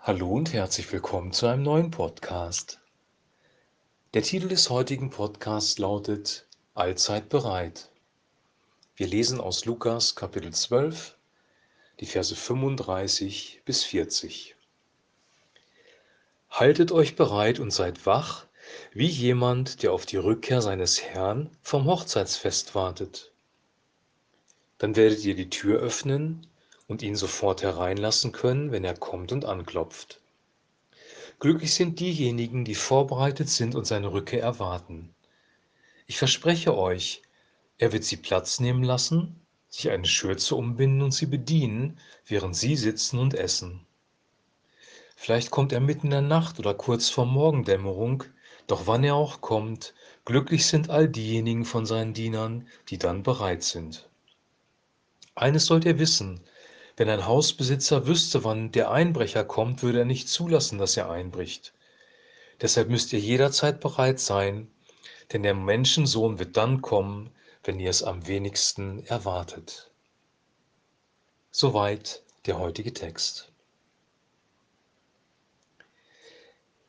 Hallo und herzlich willkommen zu einem neuen Podcast. Der Titel des heutigen Podcasts lautet Allzeit bereit. Wir lesen aus Lukas Kapitel 12, die Verse 35 bis 40. Haltet euch bereit und seid wach, wie jemand, der auf die Rückkehr seines Herrn vom Hochzeitsfest wartet. Dann werdet ihr die Tür öffnen und ihn sofort hereinlassen können, wenn er kommt und anklopft. Glücklich sind diejenigen, die vorbereitet sind und seine Rückkehr erwarten. Ich verspreche euch, er wird sie Platz nehmen lassen, sich eine Schürze umbinden und sie bedienen, während sie sitzen und essen. Vielleicht kommt er mitten in der Nacht oder kurz vor Morgendämmerung, doch wann er auch kommt, glücklich sind all diejenigen von seinen Dienern, die dann bereit sind. Eines sollt ihr wissen, wenn ein Hausbesitzer wüsste, wann der Einbrecher kommt, würde er nicht zulassen, dass er einbricht. Deshalb müsst ihr jederzeit bereit sein, denn der Menschensohn wird dann kommen, wenn ihr es am wenigsten erwartet. Soweit der heutige Text.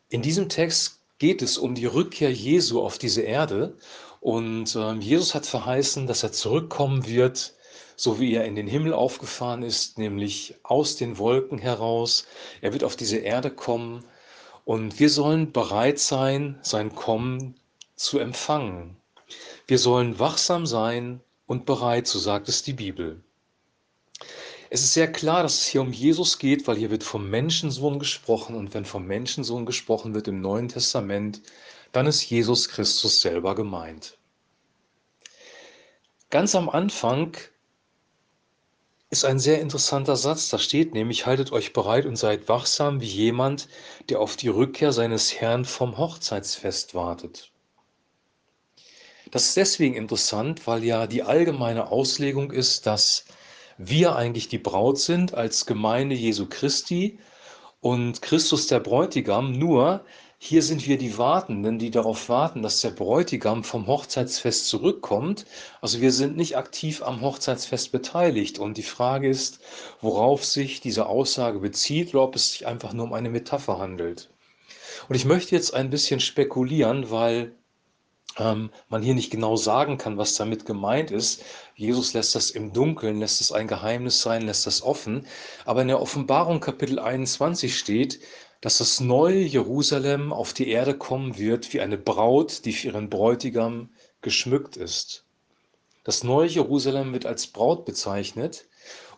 In diesem Text geht es um die Rückkehr Jesu auf diese Erde und äh, Jesus hat verheißen, dass er zurückkommen wird so wie er in den Himmel aufgefahren ist, nämlich aus den Wolken heraus. Er wird auf diese Erde kommen und wir sollen bereit sein, sein Kommen zu empfangen. Wir sollen wachsam sein und bereit, so sagt es die Bibel. Es ist sehr klar, dass es hier um Jesus geht, weil hier wird vom Menschensohn gesprochen und wenn vom Menschensohn gesprochen wird im Neuen Testament, dann ist Jesus Christus selber gemeint. Ganz am Anfang ist ein sehr interessanter Satz. Da steht nämlich, haltet euch bereit und seid wachsam wie jemand, der auf die Rückkehr seines Herrn vom Hochzeitsfest wartet. Das ist deswegen interessant, weil ja die allgemeine Auslegung ist, dass wir eigentlich die Braut sind als Gemeinde Jesu Christi und Christus der Bräutigam, nur hier sind wir die Wartenden, die darauf warten, dass der Bräutigam vom Hochzeitsfest zurückkommt. Also wir sind nicht aktiv am Hochzeitsfest beteiligt. Und die Frage ist, worauf sich diese Aussage bezieht oder ob es sich einfach nur um eine Metapher handelt. Und ich möchte jetzt ein bisschen spekulieren, weil ähm, man hier nicht genau sagen kann, was damit gemeint ist. Jesus lässt das im Dunkeln, lässt es ein Geheimnis sein, lässt das offen. Aber in der Offenbarung Kapitel 21 steht, dass das neue Jerusalem auf die Erde kommen wird wie eine Braut, die für ihren Bräutigam geschmückt ist. Das neue Jerusalem wird als Braut bezeichnet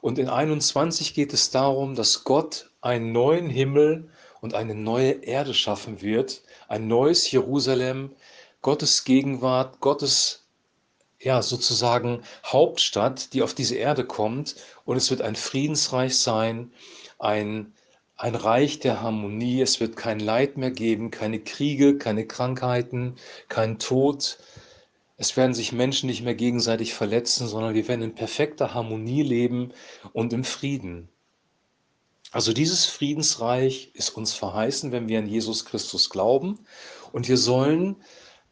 und in 21 geht es darum, dass Gott einen neuen Himmel und eine neue Erde schaffen wird, ein neues Jerusalem, Gottes Gegenwart, Gottes ja sozusagen Hauptstadt, die auf diese Erde kommt und es wird ein Friedensreich sein, ein ein Reich der Harmonie. Es wird kein Leid mehr geben, keine Kriege, keine Krankheiten, kein Tod. Es werden sich Menschen nicht mehr gegenseitig verletzen, sondern wir werden in perfekter Harmonie leben und im Frieden. Also dieses Friedensreich ist uns verheißen, wenn wir an Jesus Christus glauben. Und wir sollen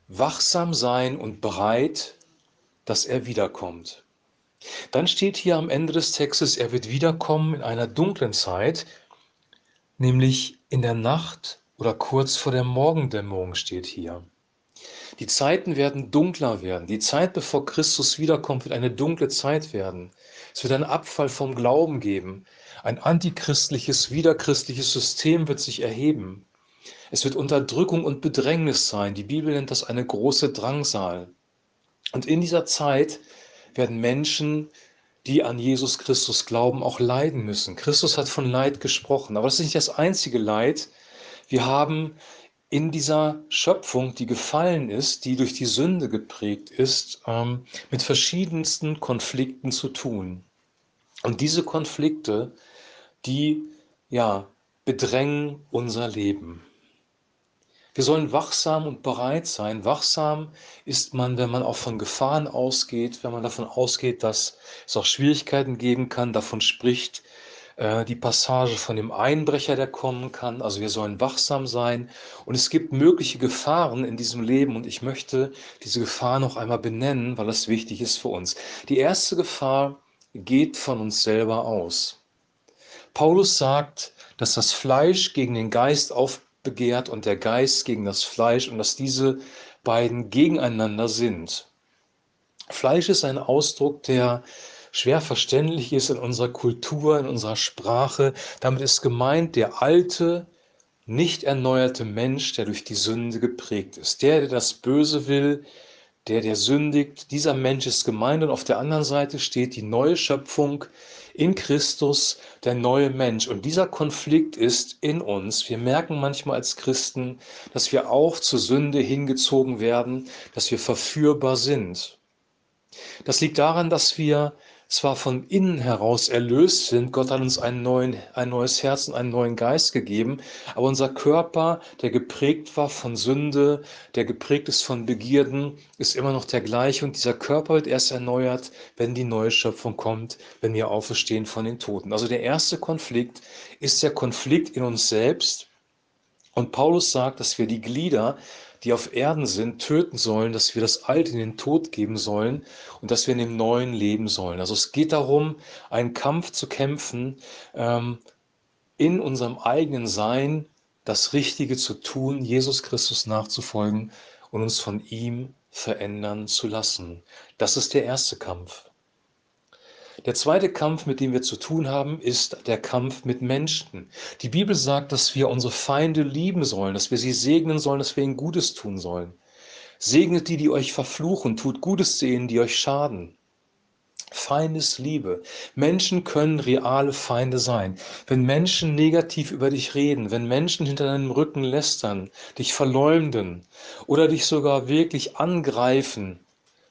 wachsam sein und bereit, dass er wiederkommt. Dann steht hier am Ende des Textes, er wird wiederkommen in einer dunklen Zeit, nämlich in der Nacht oder kurz vor der Morgendämmerung steht hier. Die Zeiten werden dunkler werden. Die Zeit, bevor Christus wiederkommt, wird eine dunkle Zeit werden. Es wird einen Abfall vom Glauben geben. Ein antichristliches, wiederchristliches System wird sich erheben. Es wird Unterdrückung und Bedrängnis sein. Die Bibel nennt das eine große Drangsal. Und in dieser Zeit werden Menschen die an Jesus Christus glauben, auch leiden müssen. Christus hat von Leid gesprochen, aber das ist nicht das einzige Leid. Wir haben in dieser Schöpfung, die gefallen ist, die durch die Sünde geprägt ist, ähm, mit verschiedensten Konflikten zu tun. Und diese Konflikte, die ja bedrängen unser Leben. Wir sollen wachsam und bereit sein. Wachsam ist man, wenn man auch von Gefahren ausgeht, wenn man davon ausgeht, dass es auch Schwierigkeiten geben kann. Davon spricht äh, die Passage von dem Einbrecher, der kommen kann. Also wir sollen wachsam sein. Und es gibt mögliche Gefahren in diesem Leben. Und ich möchte diese Gefahr noch einmal benennen, weil das wichtig ist für uns. Die erste Gefahr geht von uns selber aus. Paulus sagt, dass das Fleisch gegen den Geist aufbegehrt und der Geist gegen das Fleisch und dass diese beiden gegeneinander sind. Fleisch ist ein Ausdruck, der schwer verständlich ist in unserer Kultur, in unserer Sprache. Damit ist gemeint der alte, nicht erneuerte Mensch, der durch die Sünde geprägt ist. Der, der das Böse will, der, der sündigt, dieser Mensch ist gemeint. Und auf der anderen Seite steht die neue Schöpfung in Christus, der neue Mensch. Und dieser Konflikt ist in uns. Wir merken manchmal als Christen, dass wir auch zur Sünde hingezogen werden, dass wir verführbar sind. Das liegt daran, dass wir zwar von innen heraus erlöst sind, Gott hat uns einen neuen, ein neues Herz und einen neuen Geist gegeben, aber unser Körper, der geprägt war von Sünde, der geprägt ist von Begierden, ist immer noch der gleiche und dieser Körper wird erst erneuert, wenn die neue Schöpfung kommt, wenn wir auferstehen von den Toten. Also der erste Konflikt ist der Konflikt in uns selbst und Paulus sagt, dass wir die Glieder die auf Erden sind, töten sollen, dass wir das Alte in den Tod geben sollen und dass wir in dem Neuen leben sollen. Also es geht darum, einen Kampf zu kämpfen, ähm, in unserem eigenen Sein das Richtige zu tun, Jesus Christus nachzufolgen und uns von ihm verändern zu lassen. Das ist der erste Kampf. Der zweite Kampf, mit dem wir zu tun haben, ist der Kampf mit Menschen. Die Bibel sagt, dass wir unsere Feinde lieben sollen, dass wir sie segnen sollen, dass wir ihnen Gutes tun sollen. Segnet die, die euch verfluchen, tut Gutes sehen, die euch schaden. Feindesliebe. Menschen können reale Feinde sein. Wenn Menschen negativ über dich reden, wenn Menschen hinter deinem Rücken lästern, dich verleumden oder dich sogar wirklich angreifen,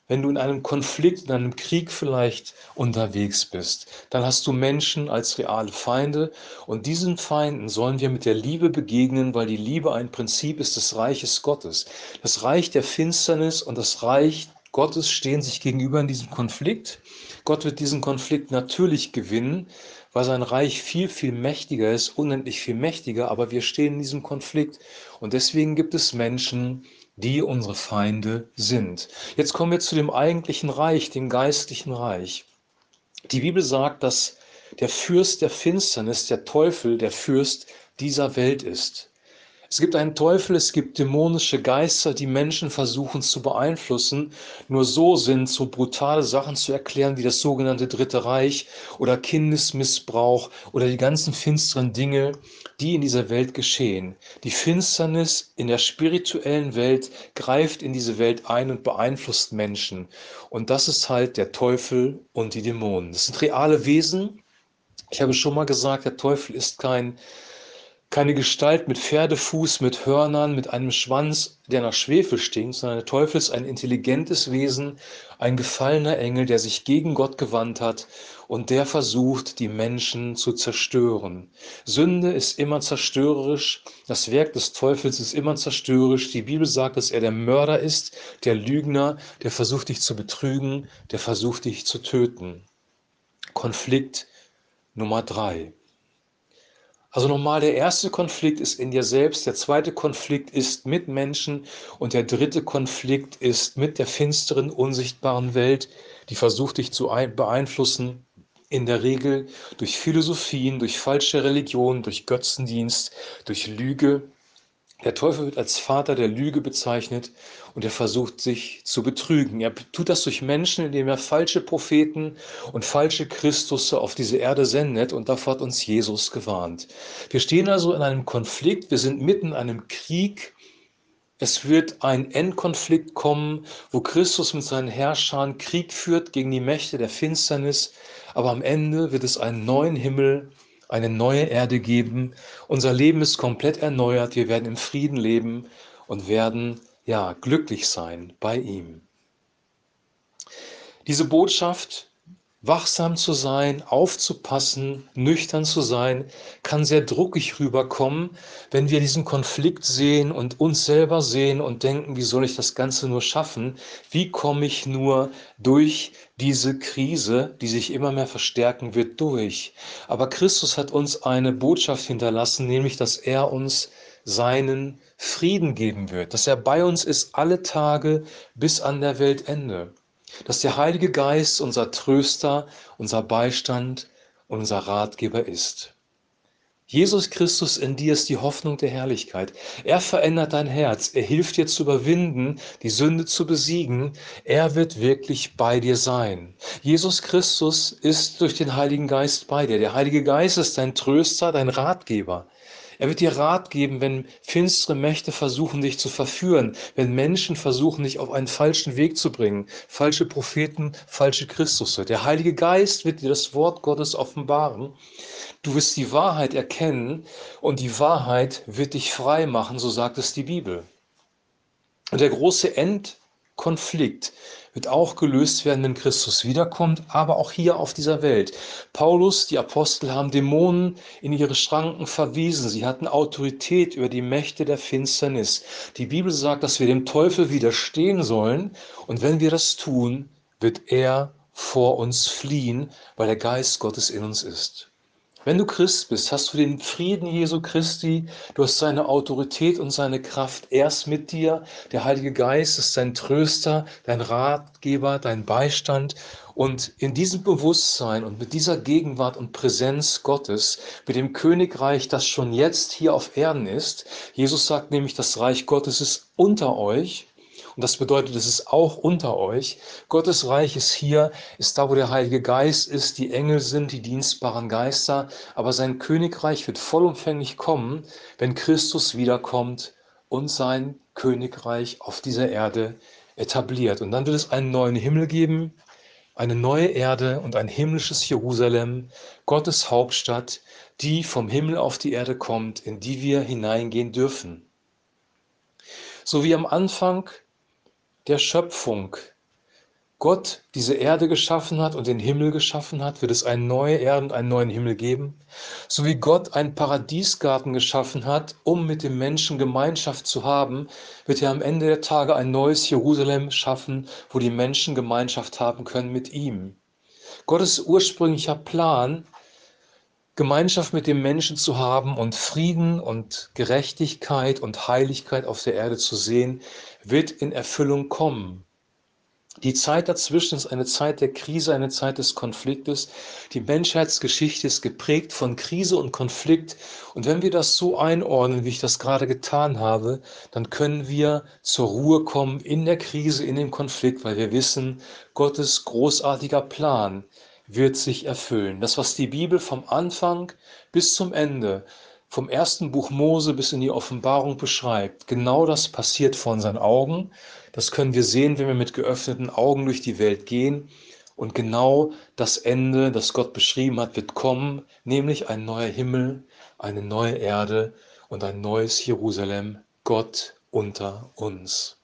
wenn du in einem Konflikt, in einem Krieg vielleicht unterwegs bist, dann hast du Menschen als reale Feinde und diesen Feinden sollen wir mit der Liebe begegnen, weil die Liebe ein Prinzip ist des Reiches Gottes. Das Reich der Finsternis und das Reich Gottes stehen sich gegenüber in diesem Konflikt. Gott wird diesen Konflikt natürlich gewinnen, weil sein Reich viel, viel mächtiger ist, unendlich viel mächtiger, aber wir stehen in diesem Konflikt und deswegen gibt es Menschen, die unsere Feinde sind. Jetzt kommen wir zu dem eigentlichen Reich, dem geistlichen Reich. Die Bibel sagt, dass der Fürst der Finsternis, der Teufel, der Fürst dieser Welt ist. Es gibt einen Teufel, es gibt dämonische Geister, die Menschen versuchen zu beeinflussen. Nur so sind so brutale Sachen zu erklären wie das sogenannte Dritte Reich oder Kindesmissbrauch oder die ganzen finsteren Dinge, die in dieser Welt geschehen. Die Finsternis in der spirituellen Welt greift in diese Welt ein und beeinflusst Menschen. Und das ist halt der Teufel und die Dämonen. Das sind reale Wesen. Ich habe schon mal gesagt, der Teufel ist kein keine Gestalt mit Pferdefuß, mit Hörnern, mit einem Schwanz, der nach Schwefel stinkt, sondern der Teufel ist ein intelligentes Wesen, ein gefallener Engel, der sich gegen Gott gewandt hat und der versucht, die Menschen zu zerstören. Sünde ist immer zerstörerisch, das Werk des Teufels ist immer zerstörerisch. Die Bibel sagt, dass er der Mörder ist, der Lügner, der versucht dich zu betrügen, der versucht dich zu töten. Konflikt Nummer drei. Also nochmal, der erste Konflikt ist in dir selbst, der zweite Konflikt ist mit Menschen und der dritte Konflikt ist mit der finsteren, unsichtbaren Welt, die versucht dich zu beeinflussen, in der Regel durch Philosophien, durch falsche Religion, durch Götzendienst, durch Lüge der Teufel wird als Vater der Lüge bezeichnet und er versucht sich zu betrügen. Er tut das durch Menschen, indem er falsche Propheten und falsche Christusse auf diese Erde sendet und davor hat uns Jesus gewarnt. Wir stehen also in einem Konflikt, wir sind mitten in einem Krieg. Es wird ein Endkonflikt kommen, wo Christus mit seinen Herrschern Krieg führt gegen die Mächte der Finsternis, aber am Ende wird es einen neuen Himmel eine neue Erde geben. Unser Leben ist komplett erneuert. Wir werden im Frieden leben und werden ja glücklich sein bei ihm. Diese Botschaft Wachsam zu sein, aufzupassen, nüchtern zu sein, kann sehr druckig rüberkommen, wenn wir diesen Konflikt sehen und uns selber sehen und denken, wie soll ich das Ganze nur schaffen? Wie komme ich nur durch diese Krise, die sich immer mehr verstärken wird, durch? Aber Christus hat uns eine Botschaft hinterlassen, nämlich, dass er uns seinen Frieden geben wird, dass er bei uns ist alle Tage bis an der Weltende dass der Heilige Geist unser Tröster, unser Beistand, unser Ratgeber ist. Jesus Christus in dir ist die Hoffnung der Herrlichkeit. Er verändert dein Herz. Er hilft dir zu überwinden, die Sünde zu besiegen. Er wird wirklich bei dir sein. Jesus Christus ist durch den Heiligen Geist bei dir. Der Heilige Geist ist dein Tröster, dein Ratgeber. Er wird dir Rat geben, wenn finstere Mächte versuchen, dich zu verführen, wenn Menschen versuchen, dich auf einen falschen Weg zu bringen, falsche Propheten, falsche Christusse. Der Heilige Geist wird dir das Wort Gottes offenbaren. Du wirst die Wahrheit erkennen und die Wahrheit wird dich frei machen, so sagt es die Bibel. Und der große Endkonflikt wird auch gelöst werden, wenn Christus wiederkommt, aber auch hier auf dieser Welt. Paulus, die Apostel haben Dämonen in ihre Schranken verwiesen. Sie hatten Autorität über die Mächte der Finsternis. Die Bibel sagt, dass wir dem Teufel widerstehen sollen und wenn wir das tun, wird er vor uns fliehen, weil der Geist Gottes in uns ist. Wenn du Christ bist, hast du den Frieden Jesu Christi, du hast seine Autorität und seine Kraft erst mit dir. Der Heilige Geist ist dein Tröster, dein Ratgeber, dein Beistand. Und in diesem Bewusstsein und mit dieser Gegenwart und Präsenz Gottes, mit dem Königreich, das schon jetzt hier auf Erden ist, Jesus sagt nämlich, das Reich Gottes ist unter euch und das bedeutet, es ist auch unter euch. Gottes Reich ist hier, ist da, wo der Heilige Geist ist, die Engel sind, die dienstbaren Geister. Aber sein Königreich wird vollumfänglich kommen, wenn Christus wiederkommt und sein Königreich auf dieser Erde etabliert. Und dann wird es einen neuen Himmel geben, eine neue Erde und ein himmlisches Jerusalem, Gottes Hauptstadt, die vom Himmel auf die Erde kommt, in die wir hineingehen dürfen. So wie am Anfang der Schöpfung Gott diese Erde geschaffen hat und den Himmel geschaffen hat, wird es eine neue Erde und einen neuen Himmel geben. So wie Gott einen Paradiesgarten geschaffen hat, um mit dem Menschen Gemeinschaft zu haben, wird er am Ende der Tage ein neues Jerusalem schaffen, wo die Menschen Gemeinschaft haben können mit ihm. Gottes ursprünglicher Plan Gemeinschaft mit dem Menschen zu haben und Frieden und Gerechtigkeit und Heiligkeit auf der Erde zu sehen, wird in Erfüllung kommen. Die Zeit dazwischen ist eine Zeit der Krise, eine Zeit des Konfliktes. Die Menschheitsgeschichte ist geprägt von Krise und Konflikt. Und wenn wir das so einordnen, wie ich das gerade getan habe, dann können wir zur Ruhe kommen in der Krise, in dem Konflikt, weil wir wissen, Gottes großartiger Plan wird sich erfüllen. Das, was die Bibel vom Anfang bis zum Ende, vom ersten Buch Mose bis in die Offenbarung beschreibt, genau das passiert vor unseren Augen. Das können wir sehen, wenn wir mit geöffneten Augen durch die Welt gehen. Und genau das Ende, das Gott beschrieben hat, wird kommen, nämlich ein neuer Himmel, eine neue Erde und ein neues Jerusalem, Gott unter uns.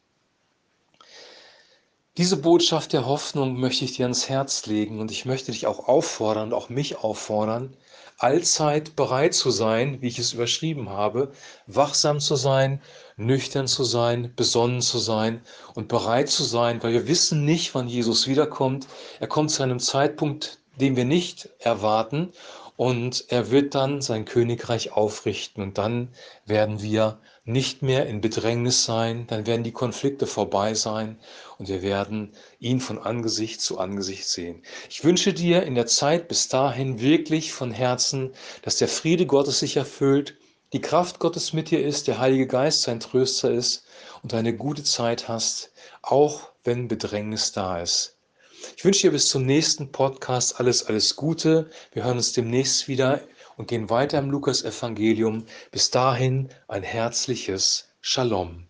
Diese Botschaft der Hoffnung möchte ich dir ans Herz legen und ich möchte dich auch auffordern und auch mich auffordern, allzeit bereit zu sein, wie ich es überschrieben habe, wachsam zu sein, nüchtern zu sein, besonnen zu sein und bereit zu sein, weil wir wissen nicht, wann Jesus wiederkommt. Er kommt zu einem Zeitpunkt, den wir nicht erwarten und er wird dann sein Königreich aufrichten und dann werden wir nicht mehr in Bedrängnis sein, dann werden die Konflikte vorbei sein und wir werden ihn von Angesicht zu Angesicht sehen. Ich wünsche dir in der Zeit bis dahin wirklich von Herzen, dass der Friede Gottes sich erfüllt, die Kraft Gottes mit dir ist, der Heilige Geist sein Tröster ist und eine gute Zeit hast, auch wenn Bedrängnis da ist. Ich wünsche dir bis zum nächsten Podcast alles, alles Gute. Wir hören uns demnächst wieder und gehen weiter im Lukas-Evangelium. Bis dahin ein herzliches Shalom.